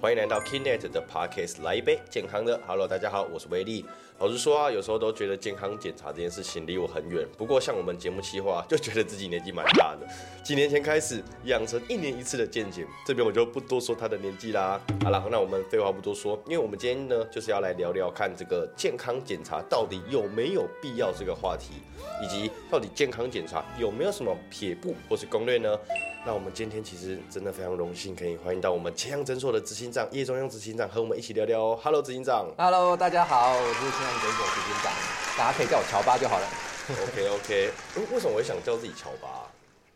欢迎来到 Kinet 的 Podcast，来一杯健康的。Hello，大家好，我是威力。老实说啊，有时候都觉得健康检查这件事情离我很远。不过像我们节目企划，就觉得自己年纪蛮大的。几年前开始养成一年一次的健检，这边我就不多说他的年纪啦。好了，那我们废话不多说，因为我们今天呢就是要来聊聊看这个健康检查到底有没有必要这个话题，以及到底健康检查有没有什么撇步或是攻略呢？那我们今天其实真的非常荣幸，可以欢迎到我们千阳诊所的执行长叶中央执行长和我们一起聊聊哦。Hello，执行长。Hello，大家好，我是千阳诊所执行长，大家可以叫我乔巴就好了。OK OK，为什么我会想叫自己乔巴？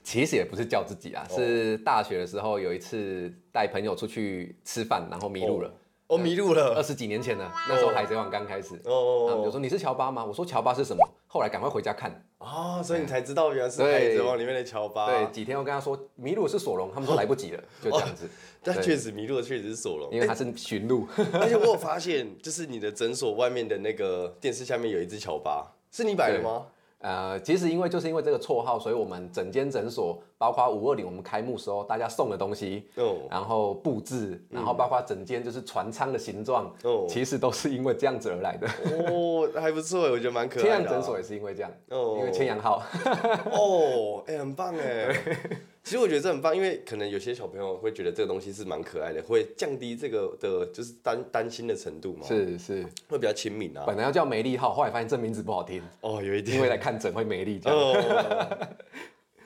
其实也不是叫自己啊，哦是大学的时候有一次带朋友出去吃饭，然后迷路了。我迷路了二。十几年前了，那时候海贼王刚开始，哦他们就说你是乔巴吗？我说乔巴是什么？后来赶快回家看。哦，所以你才知道原来是《海贼王》里面的乔巴。对，，几天我跟他说迷路是索隆，他们说来不及了，就这样子。但确实迷路的确实是索隆。因为他是寻路，而且 我有发现，就是你的诊所外面的那个电视下面有一只乔巴，是你摆的吗？呃，其实因为就是因为这个绰号，所以我们整间诊所，包括五二零我们开幕时候大家送的东西，哦然后布置，然后包括整间就是船舱的形状，哦其实都是因为这样子而来的。哦，还不错，我觉得蛮可爱的啊。千阳诊所也是因为这样，哦因为千阳号，哦，哎、很棒哎。其实我觉得这很棒，因为可能有些小朋友会觉得这个东西是蛮可爱的，会降低这个的就是担担心的程度嘛，是是，会比较亲民啊。本来要叫梅丽号，后来发现这名字不好听，哦，有一点。因为来看诊会梅丽这样。哦，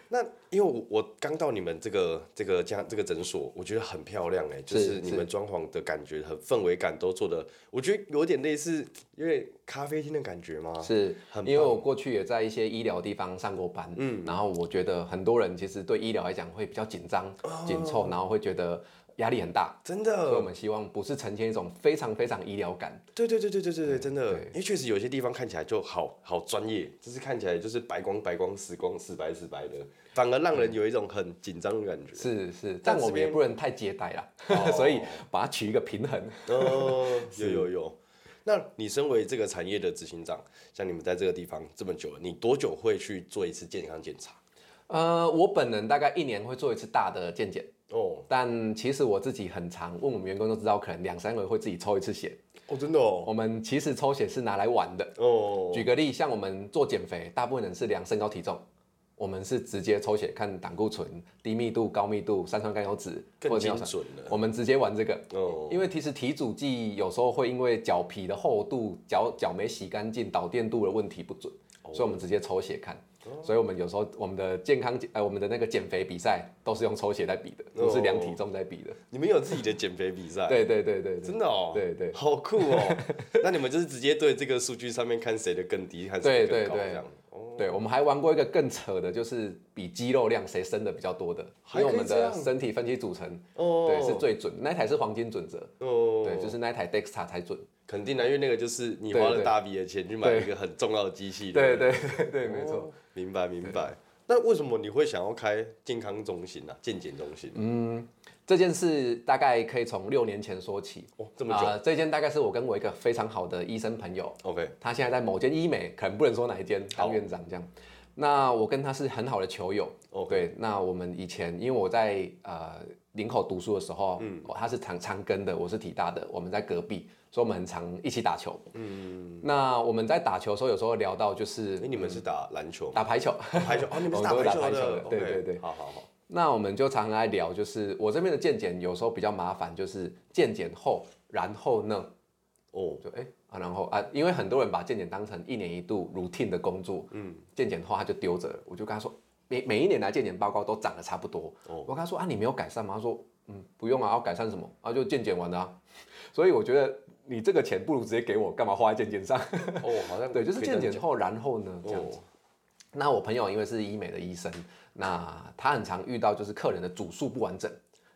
那因为我我刚到你们这个这个家这个诊所，我觉得很漂亮哎，就是是你们装潢的感觉很氛围感都做的，我觉得有点类似因为咖啡厅的感觉吗？是很棒。因为我过去也在一些医疗地方上过班，嗯，然后我觉得很多人其实对医疗来讲会比较紧张、紧凑，然后会觉得压力很大，真所以我的，们希望不是呈现一种非常非常医疗感，对对对对对对对，真的，因为确实有些地方看起来就好好专业，就是看起来就是白光白光、死光死白死白的，反而让人有一种很紧张的感觉。是是，但我们也不能太接待啦，哦。所以把它取一个平衡。哦，有有有。那你身为这个产业的执行长，像你们在这个地方这么久了，你多久会去做一次健康检查？呃，我本人大概一年会做一次大的健检，哦但其实我自己很常问我们员工都知道，可能两三个月会自己抽一次血。哦，真的哦，我们其实抽血是拿来玩的。哦，举个例，像我们做减肥，大部分人是量身高体重，我们是直接抽血看胆固醇、低密度、高密度、三酸甘油脂更或者尿酸精准了。我们直接玩这个。哦，因为其实体组剂有时候会因为脚皮的厚度、脚脚没洗干净、导电度的问题不准，哦所以我们直接抽血看。所以我们有时候我们的健康呃我们的那个减肥比赛都是用抽血在比的，不是量体重在比的。你们有自己的减肥比赛？，对对对对对，真的哦，对对好酷哦。那你们就是直接对这个数据上面看谁的更低，看谁的对对这样。哦，对，我们还玩过一个更扯的，就是比肌肉量谁生的比较多的，因为我们的身体分析组成，哦对，是最准。那一台是黄金准则，哦，对，就是那一台 Dexta 才准。肯定的，因为那个就是你花了大笔的钱去买一个很重要的机器。对不对对对对，没错。哦明白明白。那为什么你会想要开健康中心啊？健检中心？嗯这件事大概可以从六年前说起。哦，这么久。啊这件大概是我跟我一个非常好的医生朋友，OK，他现在在某间医美，可能不能说哪一间当院长这样。那我跟他是很好的球友。OK 对，那我们以前因为我在呃林口读书的时候，嗯，他是长长庚的，我是体大的，我们在隔壁，所以我们很常一起打球。嗯，那我们在打球的时候，有时候聊到就是哎，你们是打篮球吗？打排球，排球哦，你们是打 我们都是打球排球的对 OK，对对好好好。那我们就常常来聊，就是我这边的健检有时候比较麻烦，就是健检后，然后呢，哦，就哎、啊，然后啊，因为很多人把健检当成一年一度 routine 的工作，嗯，健检后他就丢着了，我就跟他说，每每一年来健检报告都长得差不多，哦我跟他说啊，你没有改善吗？他说，嗯，不用啊，要改善什么？啊，就健检完了、啊，所以我觉得你这个钱不如直接给我，干嘛花在健检上？哦，好像 对，就是健检后，然后呢，这样子。哦那我朋友因为是医美的医生，那他很常遇到就是客人的主诉不完整。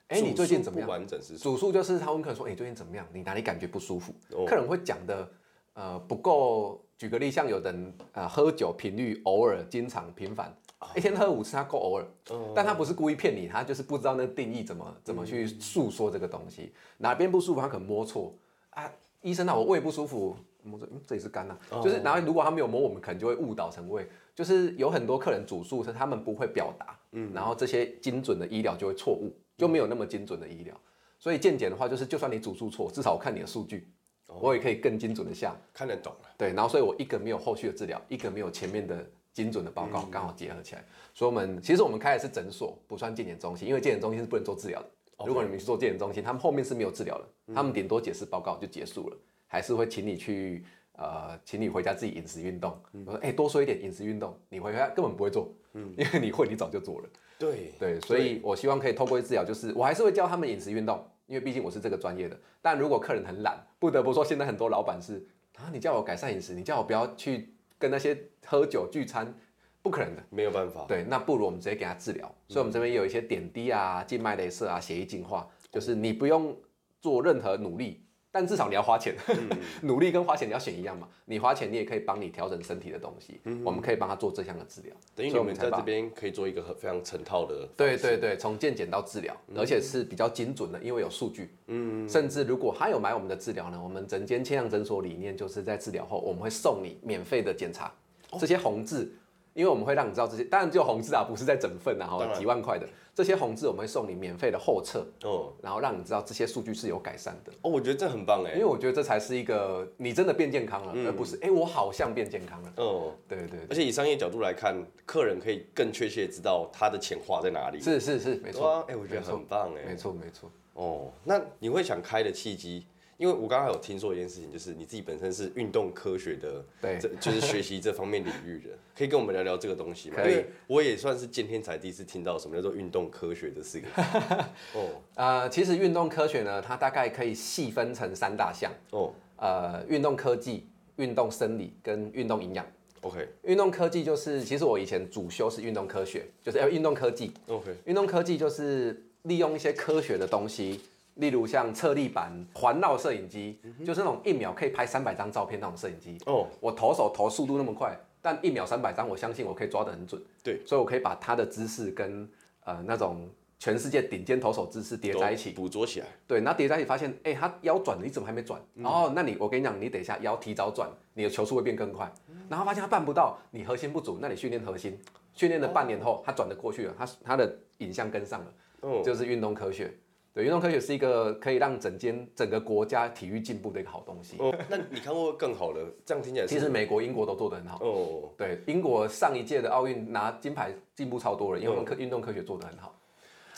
哎、你最近怎么样不？完整是主诉就是他问客人说：“哎、你最近怎么样？你哪里感觉不舒服？”哦客人会讲的呃不够。举个例，像有的人呃喝酒频率偶尔、经常、频繁，一天喝五次，他够偶尔，哦但他不是故意骗你，他就是不知道那个定义怎么怎么去诉说这个东西，哪边不舒服他可能摸错啊。医生啊，我胃不舒服，摸着嗯这里是肝呐、就是然后如果他没有摸，我们可能就会误导成胃。就是有很多客人主诉是他们不会表达，嗯，然后这些精准的医疗就会错误，就没有那么精准的医疗。所以健检的话，就是就算你主诉错，至少我看你的数据，我也可以更精准的下。看得懂了。对，然后所以我一个没有后续的治疗，一个没有前面的精准的报告，刚好结合起来。所以我们其实我们开的是诊所，不算健检中心，因为健检中心是不能做治疗的。如果你们去做健检中心，他们后面是没有治疗的，他们顶多解释报告就结束了，还是会请你去呃，请你回家自己饮食运动。我说哎，多说一点饮食运动，你回家根本不会做，嗯 因为你会，你早就做了。对对，所以我希望可以透过治疗，就是我还是会教他们饮食运动，因为毕竟我是这个专业的。但如果客人很懒，不得不说，现在很多老板是啊，你叫我改善饮食，你叫我不要去跟那些喝酒聚餐。不可能的，没有办法。对，那不如我们直接给他治疗。所以，我们这边有一些点滴啊、静脉镭射啊、血液净化，就是你不用做任何努力，但至少你要花钱。努力跟花钱你要选一样嘛？你花钱，你也可以帮你调整身体的东西。我们可以帮他做这项的治疗。等于我们在这边可以做一个很非常成套的。对对对，从健检到治疗，而且是比较精准的，因为有数据。嗯。甚至如果他有买我们的治疗呢，我们整间千阳诊所理念就是在治疗后，我们会送你免费的检查，这些红字。因为我们会让你知道这些，当然只有红字啊，不是在整份啊，哈，几万块的这些红字，我们会送你免费的后测，哦，然后让你知道这些数据是有改善的。哦，我觉得这很棒哎，因为我觉得这才是一个你真的变健康了，而不是哎我好像变健康了。哦，对对。而且以商业角度来看，客人可以更确切知道他的钱花在哪里。是是是，没错。哎，我觉得很棒哎，没错没错。哦，那你会想开的契机？因为我刚刚有听说一件事情，就是你自己本身是运动科学的，对，就是学习这方面领域的，可以跟我们聊聊这个东西吗？可以。我也算是今天才第一次听到什么叫做运动科学的四个字。哦，呃，其实运动科学呢，它大概可以细分成三大项。哦，呃，运动科技、运动生理跟运动营养。OK。运动科技就是，其实我以前主修是运动科学，就是要运动科技。OK。运动科技就是利用一些科学的东西。例如像侧立板、环绕摄影机，就是那种一秒可以拍三百张照片那种摄影机。哦，我投手投速度那么快，但一秒三百张，我相信我可以抓得很准。对，所以我可以把他的姿势跟呃那种全世界顶尖投手姿势叠在一起，捕捉起来。对，那叠在一起发现，哎，他腰转了，你怎么还没转？哦，那你我跟你讲，你等一下腰提早转，你的球速会变更快。然后发现他办不到，你核心不足，那你训练核心，训练了半年后，他转得过去了，他他的影像跟上了，哦，就是运动科学。对，运动科学是一个可以让整间整个国家体育进步的一个好东西。哦，那你看过更好的？这样听起来，其实美国、英国都做得很好。哦，对，英国上一届的奥运拿金牌进步超多了，因为科运动科学做得很好。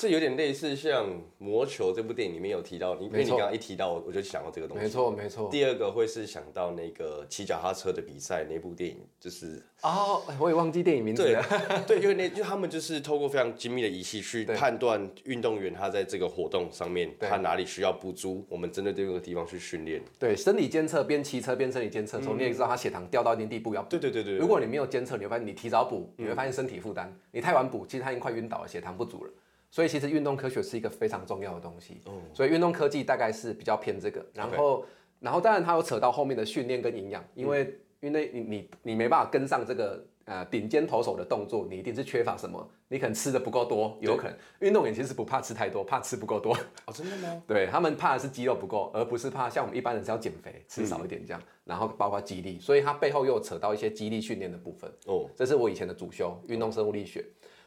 这有点类似像《魔球》这部电影里面有提到，因为你刚刚一提到，我就想到这个东西。没错，没错。第二个会是想到那个骑脚踏车的比赛那部电影，就是哦，我也忘记电影名字了。对，因为那就他们就是透过非常精密的仪器去判断运动员他在这个活动上面他哪里需要补足，我们针对这个地方去训练。对，生理监测边骑车边生理监测，从你也知道他血糖掉到一定地步要。对对对对。如果你没有监测，你会发现你提早补，你会发现身体负担；你太晚补，其实他已经快晕倒了，血糖不足了。所以其实运动科学是一个非常重要的东西，所以运动科技大概是比较偏这个，然后然后当然它有扯到后面的训练跟营养，因为因为你你你没办法跟上这个呃顶尖投手的动作，你一定是缺乏什么，你可能吃的不够多，有可能运动员其实不怕吃太多，怕吃不够多。哦，真的吗？对他们怕的是肌肉不够，而不是怕像我们一般人是要减肥，吃少一点这样，然后包括肌力，所以它背后又扯到一些肌力训练的部分。哦，这是我以前的主修，运动生物力学。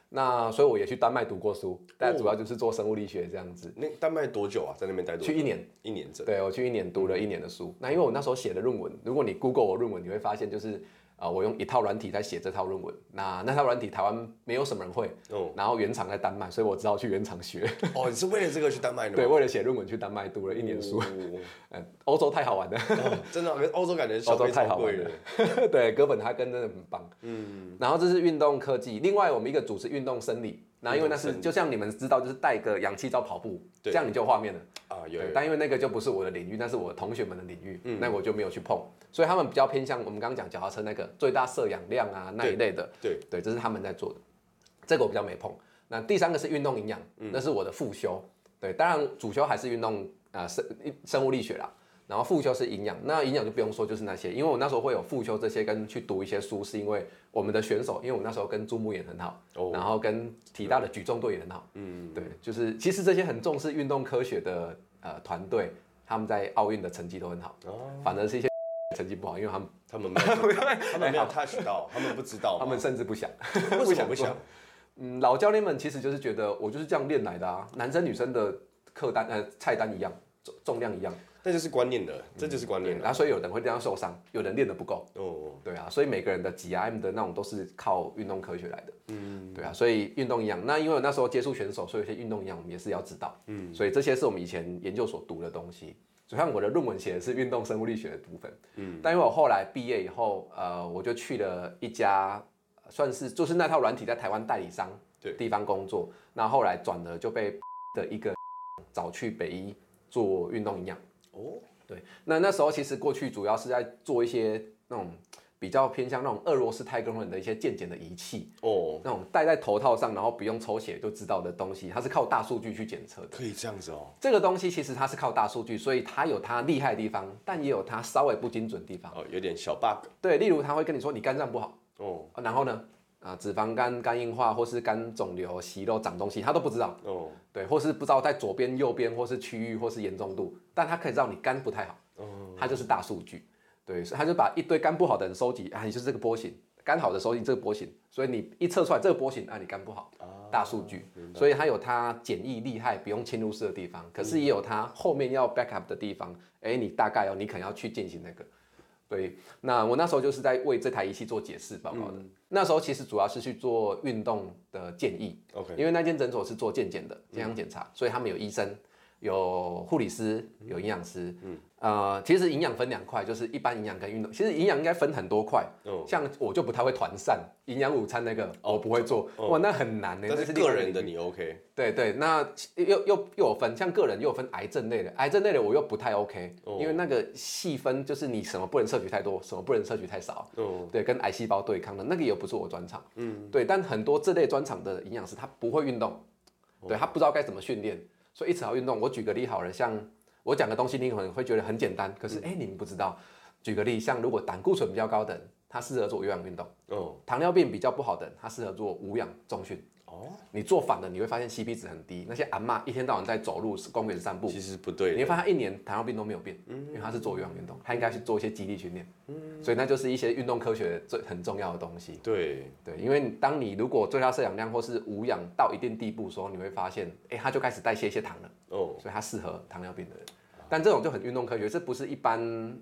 那所以我也去丹麦读过书，但主要就是做生物力学这样子。那丹麦多久啊？在那边待多久？去一年，一年整。对，我去一年读了一年的书。那因为我那时候写的论文，如果你 Google 我论文，你会发现就是。啊，我用一套软体在写这套论文，那那套软体台湾没有什么人会，哦，然后原厂在丹麦，所以我只好去原厂学。哦，你是为了这个去丹麦的？对，为了写论文去丹麦读了一年书。嗯，欧洲太好玩了，真的，欧洲感觉 欧洲太好玩了。对，哥本哈根真的很棒。嗯，然后这是运动科技，另外我们一个组织运动生理。那因为那是就像你们知道，就是带个氧气罩跑步，这样你就有画面了啊。有，但因为那个就不是我的领域，那是我同学们的领域，那我就没有去碰。所以他们比较偏向我们刚刚讲脚踏车那个最大摄氧量啊那一类的。对对，这是他们在做的，这个我比较没碰。那第三个是运动营养，那是我的副修。对，当然主修还是运动啊生生物力学啦。然后副修是营养，那营养就不用说，就是那些，因为我那时候会有副修这些跟去读一些书，是因为我们的选手，因为我那时候跟朱木也很好，然后跟体大的举重队也很好，嗯，对，就是其实这些很重视运动科学的呃团队，他们在奥运的成绩都很好，哦。反而是一些 成绩不好，因为他们他们没有 他们没有 touch 到，他们不知道，他们甚至不想，不想不想，嗯，老教练们其实就是觉得我就是这样练来的啊，男生女生的。客单呃菜单一样，重重量一样，那就是观念的，这就是观念然后所以有人会这样受伤，有人练得不够，哦，对啊，所以每个人的 GRM 的那种都是靠运动科学来的，嗯，对啊，所以运动营养，那因为我那时候接触选手，所以有些运动营养我们也是要知道，嗯，所以这些是我们以前研究所读的东西。就像我的论文写的是运动生物力学的部分，嗯，但因为我后来毕业以后，呃，我就去了一家算是就是那套软体在台湾代理商对。地方工作，那后来转了就被的一个找去北医做运动营养。哦，对，那那时候其实过去主要是在做一些那种比较偏向那种俄罗斯太空人的一些健检的仪器，哦，那种戴在头套上，然后不用抽血就知道的东西，它是靠大数据去检测的。可以这样子哦，这个东西其实它是靠大数据，所以它有它厉害的地方，但也有它稍微不精准的地方。哦，有点小 bug，对，例如他会跟你说你肝脏不好，哦，然后呢，啊，脂肪肝、肝硬化或是肝肿瘤、息肉长东西，他都不知道。哦，对，或是不知道在左边、右边，或是区域，或是严重度，但他可以知道你肝不太好，他就是大数据，对，所以他就把一堆肝不好的人收集，啊，你就是这个波形，肝好的收集这个波形，所以你一测出来这个波形，啊，你肝不好，大数据，所以它有它简易厉害不用侵入式的地方，可是也有它后面要 backup 的地方，哎，你大概哦，你可能要去进行那个。对，那我那时候就是在为这台仪器做解释报告的。那时候其实主要是去做运动的建议，OK，因为那间诊所是做健检的健康检查，所以他们有医生、有护理师、有营养师。嗯，呃，其实营养分两块，就是一般营养跟运动。其实营养应该分很多块，哦像我就不太会团膳，营养午餐那个我不会做，哇，那很难呢。但那是个人的你 OK，对对，那又又又有分，像个人又有分癌症类的，癌症类的我又不太 OK，、因为那个细分就是你什么不能摄取太多，什么不能摄取太少，哦，对，跟癌细胞对抗的那个也不是我专长，嗯，对，但很多这类专长的营养师他不会运动，对他不知道该怎么训练，所以一直要运动。我举个例好了，像我讲的东西你可能会觉得很简单，可是哎、你们不知道，举个例，像如果胆固醇比较高的人，他适合做有氧运动；哦，糖尿病比较不好的人，他适合做无氧重训。哦，你做反了，你会发现 CP 值很低。那些阿嬷一天到晚在走路、公园散步，其实不对，你会发现他一年糖尿病都没有变，因为他是做有氧运动，他应该去做一些肌力训练。嗯所以那就是一些运动科学最很重要的东西。对，对，因为你当你如果最大摄氧量或是无氧到一定地步的时候，你会发现，哎、他就开始代谢一些糖了，哦，所以它适合糖尿病的人。但这种就很运动科学，这不是一般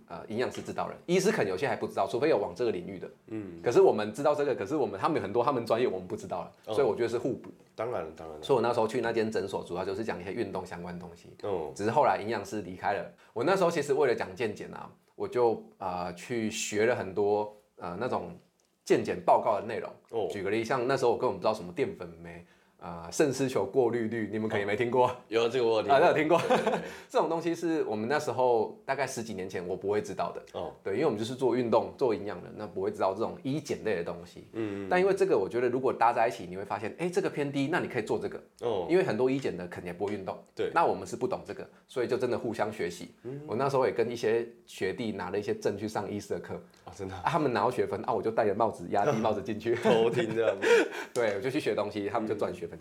呃营养师知道的，医师可能有些还不知道，除非有往这个领域的。嗯。可是我们知道这个，可是我们他们有很多他们专业我们不知道了，所以我觉得是互补。当然了，当然了，所以我那时候去那间诊所，主要就是讲一些运动相关的东西。哦，只是后来营养师离开了，我那时候其实为了讲健检啊，我就呃去学了很多呃那种健检报告的内容。哦举个例，像那时候我根本不知道什么淀粉酶。啊，肾丝球过滤率，你们可能没听过啊？有这个我有听那过有听过对对对 这种东西是我们那时候大概十几年前我不会知道的。哦，对，因为我们就是做运动、做营养的，那不会知道这种医检类的东西。嗯，但因为这个，我觉得如果搭在一起，你会发现，哎，这个偏低，那你可以做这个。哦，因为很多医检的肯定也不会运动，对那我们是不懂这个，所以就真的互相学习。我那时候也跟一些学弟拿了一些证去上医师的课，哦，真的啊，他们拿到学分啊，我就戴着帽子压低帽子进去，偷听这样子，对，我就去学东西，他们就赚学分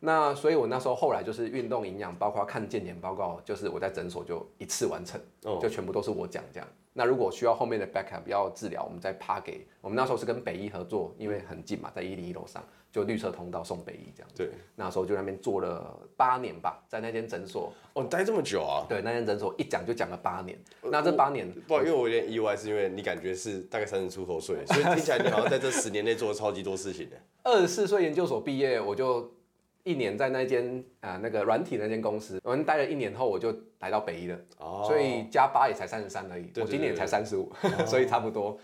那所以我那时候后来就是运动营养，包括看健检报告，就是我在诊所就一次完成，哦就全部都是我讲这样。那如果需要后面的 backup 要治疗，我们再趴给我们那时候是跟北医合作，因为很近嘛，在一零一楼上，就绿色通道送北医这样。对，那时候就那边做了八年吧，在那间诊所，哦，你待这么久啊？对，那间诊所一讲就讲了八年。那这八年，不好，因为我有点意外，是因为你感觉是大概三十出头岁，所以听起来你好像在这十年内做了超级多事情的。二十四岁研究所毕业，我就一年在那间啊、那个软体那间公司，我们待了一年后，我就来到北医了。哦，所以加八也才三十三而已，对对我今年对才三十五，所以差不多。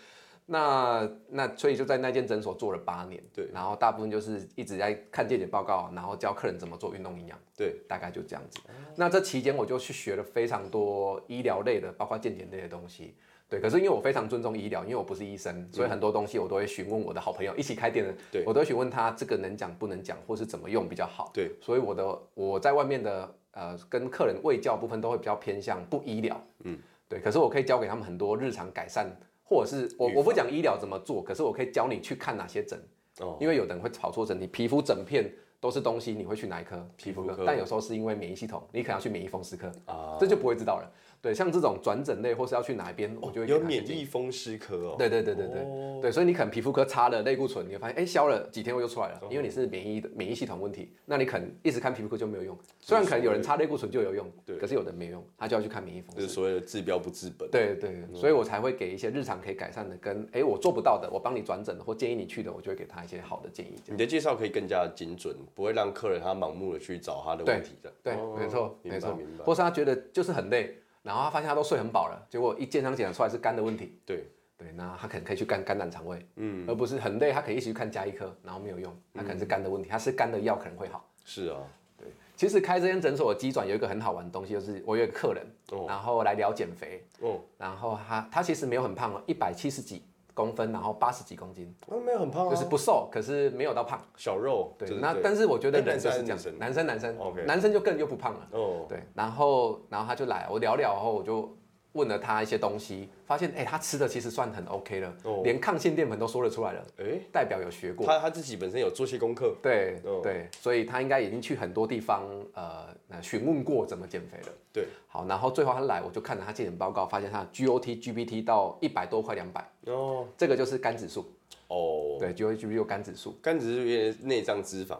那那所以就在那间诊所做了八年，对然后大部分就是一直在看健检报告，然后教客人怎么做运动营养，对，大概就这样子。那这期间我就去学了非常多医疗类的，包括健检类的东西。对，可是因为我非常尊重医疗，因为我不是医生，所以很多东西我都会询问我的好朋友，一起开店的，对。我都会询问他这个能讲不能讲，或是怎么用比较好。对，所以我的我在外面的呃跟客人卫教部分都会比较偏向不医疗，嗯，对。可是我可以教给他们很多日常改善，或者是我我不讲医疗怎么做，可是我可以教你去看哪些诊，哦，因为有的人会跑错诊，你皮肤整片都是东西，你会去哪一科？皮肤科。皮肤科，但有时候是因为免疫系统，你可能要去免疫风湿科，啊，这就不会知道了。对，像这种转诊类或是要去哪一边，我就会给有免疫风湿科哦。对对对对对、哦对，所以你可能皮肤科擦了类固醇，你会发现哎消了几天又出来了，因为你是免疫的免疫系统问题，那你可能一直看皮肤科就没有用。虽然可能有人擦类固醇就有用，对可是有的没用，他就要去看免疫风湿。就是所谓的治标不治本。对对，所以我才会给一些日常可以改善的，跟哎我做不到的，我帮你转诊的或建议你去的，我就会给他一些好的建议。你的介绍可以更加精准，不会让客人他盲目的去找他的问题的。对，哦没错没错明白。或是他觉得就是很累，然后他发现他都睡很饱了，结果一健康检查出来是肝的问题。对，对，那他可能可以去肝肝胆肠胃，嗯，而不是很累，他可以一起去看加医科，然后没有用，他可能是肝的问题，他吃肝的药可能会好。是啊，其实开这间诊所的机转有一个很好玩的东西，就是我有一个客人，哦。然后来聊减肥，哦，然后他他其实没有很胖哦，一百七十几公分，然后八十几公斤，那没有很胖啊，就是不瘦，可是没有到胖。小肉。对，就是那但是我觉得哎人就是这样男生，男生男生 OK 男生就更又不胖了。哦，对，然后然后他就来，我聊聊后我就问了他一些东西，发现哎、他吃的其实算很 OK 了，哦连抗性淀粉都说得出来了，哎，代表有学过。他他自己本身有做些功课。对、哦对，所以他应该已经去很多地方呃呃询问过怎么减肥了。对，好，然后最后他来，我就看了他健检报告，发现他的 GOT、GPT 到一百多快两百，哦这个就是肝指数。哦，对，GOT、GPT 有肝指数，肝指数有点内脏脂肪。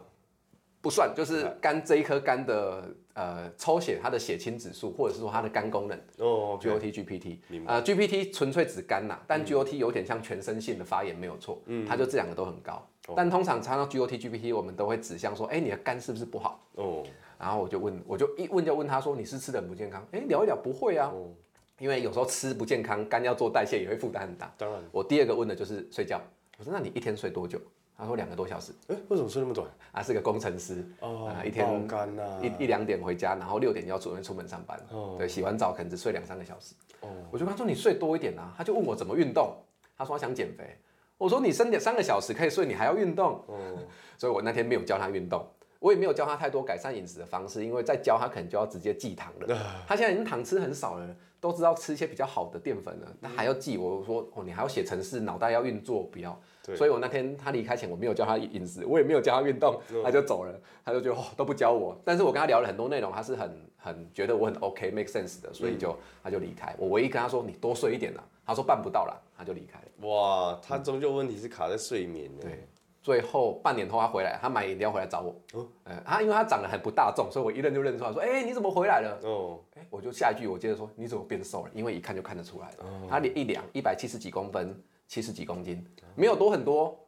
不算，就是肝这一颗肝的呃抽血它的血清指数，或者是说它的肝功能。哦，OK，GOT、GPT，明呃，GPT 纯粹指肝呐，但 GOT 有点像全身性的发炎，没有错，嗯它就这两个都很高。但通常查到 GOT、GPT，我们都会指向说，哎、你的肝是不是不好？哦，然后我就问，我就一问就问他说，你是吃的很不健康？哎、聊一聊不会啊，哦因为有时候吃不健康，肝要做代谢也会负担很大。当然。我第二个问的就是睡觉，我说那你一天睡多久？他说两个多小时。哎，为什么睡那么短？啊是个工程师，哦啊，一天爆肝呐。一一两点回家，然后六点就要准备出门上班。哦对，洗完澡可能只睡两三个小时。哦我就跟他说你睡多一点啊，他就问我怎么运动，他说他想减肥。我说你三点三个小时可以睡，你还要运动？哦，所以我那天没有教他运动，我也没有教他太多改善饮食的方式，因为再教他可能就要直接忌糖了。他现在已经糖吃很少了，都知道吃一些比较好的淀粉了，他还要记。我说哦，你还要写程式，脑袋要运作，不要。对所以我那天他离开前，我没有教他饮食，我也没有教他运动，他就走了，他就觉得哦都不教我。但是我跟他聊了很多内容，他是很很觉得我很 OK make sense 的，所以就、他就离开。我唯一跟他说你多睡一点啦，他说办不到啦，他就离开了。哇，他终究问题是卡在睡眠呢。对，最后半年后他回来，他买饮料回来找我。嗯，呃，他因为他长得很不大众，所以我一认就认出来，说，哎、你怎么回来了？哦，哎、我就下一句我接着说，你怎么变瘦了？因为一看就看得出来了。哦他一量一百七十几公分，七十几公斤，没有多很多，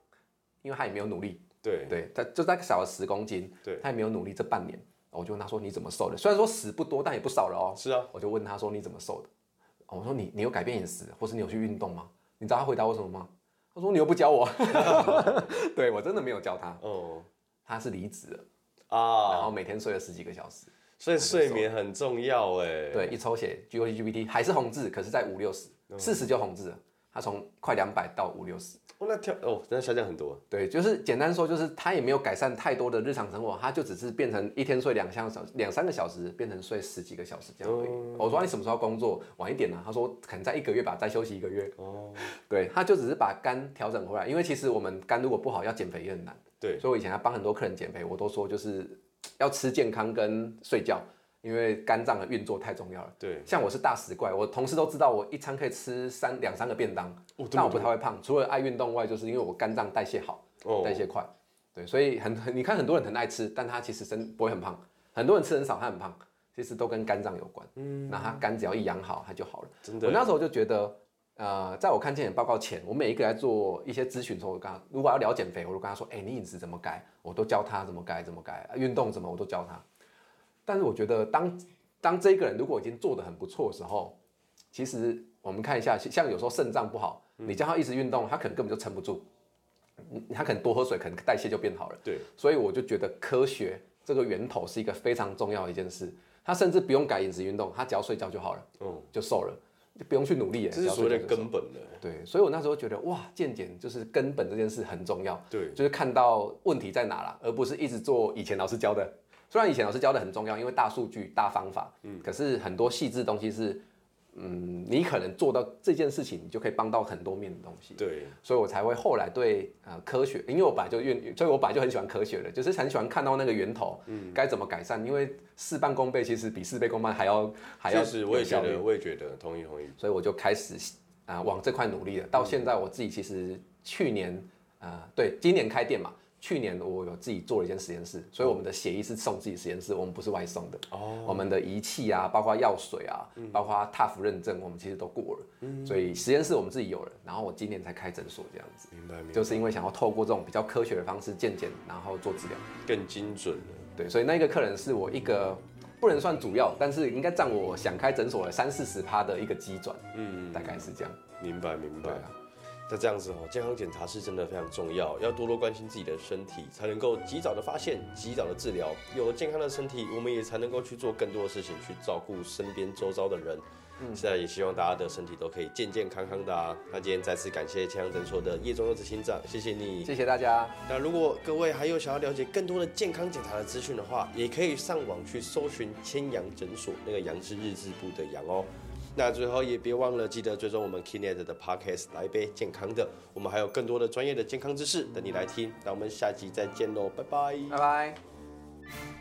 因为他也没有努力。对，对，他就大概少了十公斤。对他也没有努力这半年。我就问他说你怎么瘦的？虽然说死不多，但也不少了哦。是啊，我就问他说你怎么瘦的？哦我说你你有改变饮食，或是你有去运动吗？你知道他回答我什么吗？他说你又不教我。对我真的没有教他，哦他是离职了啊，然啊，后每天睡了十几个小时。所以睡眠很重要哎。对，一抽血 G O G G P T 还是红字，可是在五六十，四十就红字了。他从快两百到五六十。哦，那跳哦，真的下降很多。对，就是简单说，就是他也没有改善太多的日常生活，他就只是变成一天睡两小时、两三个小时，变成睡十几个小时这样而已。我说你什么时候工作？晚一点呢、他说可能在一个月吧，再休息一个月。哦，对，他就只是把肝调整回来，因为其实我们肝如果不好，要减肥也很难。对，所以我以前还帮很多客人减肥，我都说就是要吃健康跟睡觉，因为肝脏的运作太重要了。对，像我是大食怪，我同事都知道我一餐可以吃三两三个便当，哦但我不太会胖，除了爱运动外，就是因为我肝脏代谢好，哦代谢快，对，所以很很你看很多人很爱吃，但他其实真不会很胖，很多人吃很少他很胖，其实都跟肝脏有关。嗯，那他肝只要一养好，他就好了。真的。我那时候就觉得，呃，在我看健检报告前，我每一个来做一些咨询的时候，我跟他如果要聊减肥，我就跟他说，哎、你饮食怎么改，我都教他怎么改怎么改，运动怎么我都教他。但是我觉得当当这个人如果已经做得很不错的时候，其实我们看一下，像有时候肾脏不好，你叫他一直运动，他可能根本就撑不住，嗯他可能多喝水，可能代谢就变好了。对，所以我就觉得科学这个源头是一个非常重要的一件事。他甚至不用改饮食运动，他只要睡觉就好了，嗯，就瘦了，就不用去努力耶。这是所谓的只要睡觉就瘦根本的。对，所以我那时候觉得哇，健检就是根本这件事很重要，对，就是看到问题在哪了，而不是一直做以前老师教的。虽然以前老师教的很重要，因为大数据、大方法，嗯，可是很多细致东西是嗯，你可能做到这件事情，你就可以帮到很多面的东西。对，所以我才会后来对呃科学，因为我本来就愿，所以我本来就很喜欢科学的，就是很喜欢看到那个源头，嗯，该怎么改善。因为事半功倍，其实比事倍功半还要还要确实我也觉得，我也觉得，同意同意。所以我就开始啊、往这块努力了。到现在我自己其实去年啊、对，今年开店嘛，去年我有自己做了一间实验室，所以我们的血液是送自己实验室，我们不是外送的。哦，我们的仪器啊，包括药水啊，包括 TAF 认证，我们其实都过了。所以实验室我们自己有了，然后我今年才开诊所这样子，明白明白，就是因为想要透过这种比较科学的方式渐渐，然后做治疗。更精准了。对，所以那个客人是我一个不能算主要，但是应该占我想开诊所的三四十趴的一个基转，嗯，大概是这样。明白明白对。啊，那这样子哦，健康检查是真的非常重要，要多多关心自己的身体，才能够及早的发现、及早的治疗。有了健康的身体，我们也才能够去做更多的事情，去照顾身边周遭的人。嗯，现在也希望大家的身体都可以健健康康的啊。那今天再次感谢健康诊所的叶中佑执行长，谢谢你。谢谢大家。那如果各位还有想要了解更多的健康检查的资讯的话，也可以上网去搜寻千阳诊所，那个阳是日字部的阳哦。那最后也别忘了记得追踪我们 Kinet 的 Podcast 来一杯健康的，我们还有更多的专业的健康知识等你来听。那我们下集再见喽，拜拜。拜拜。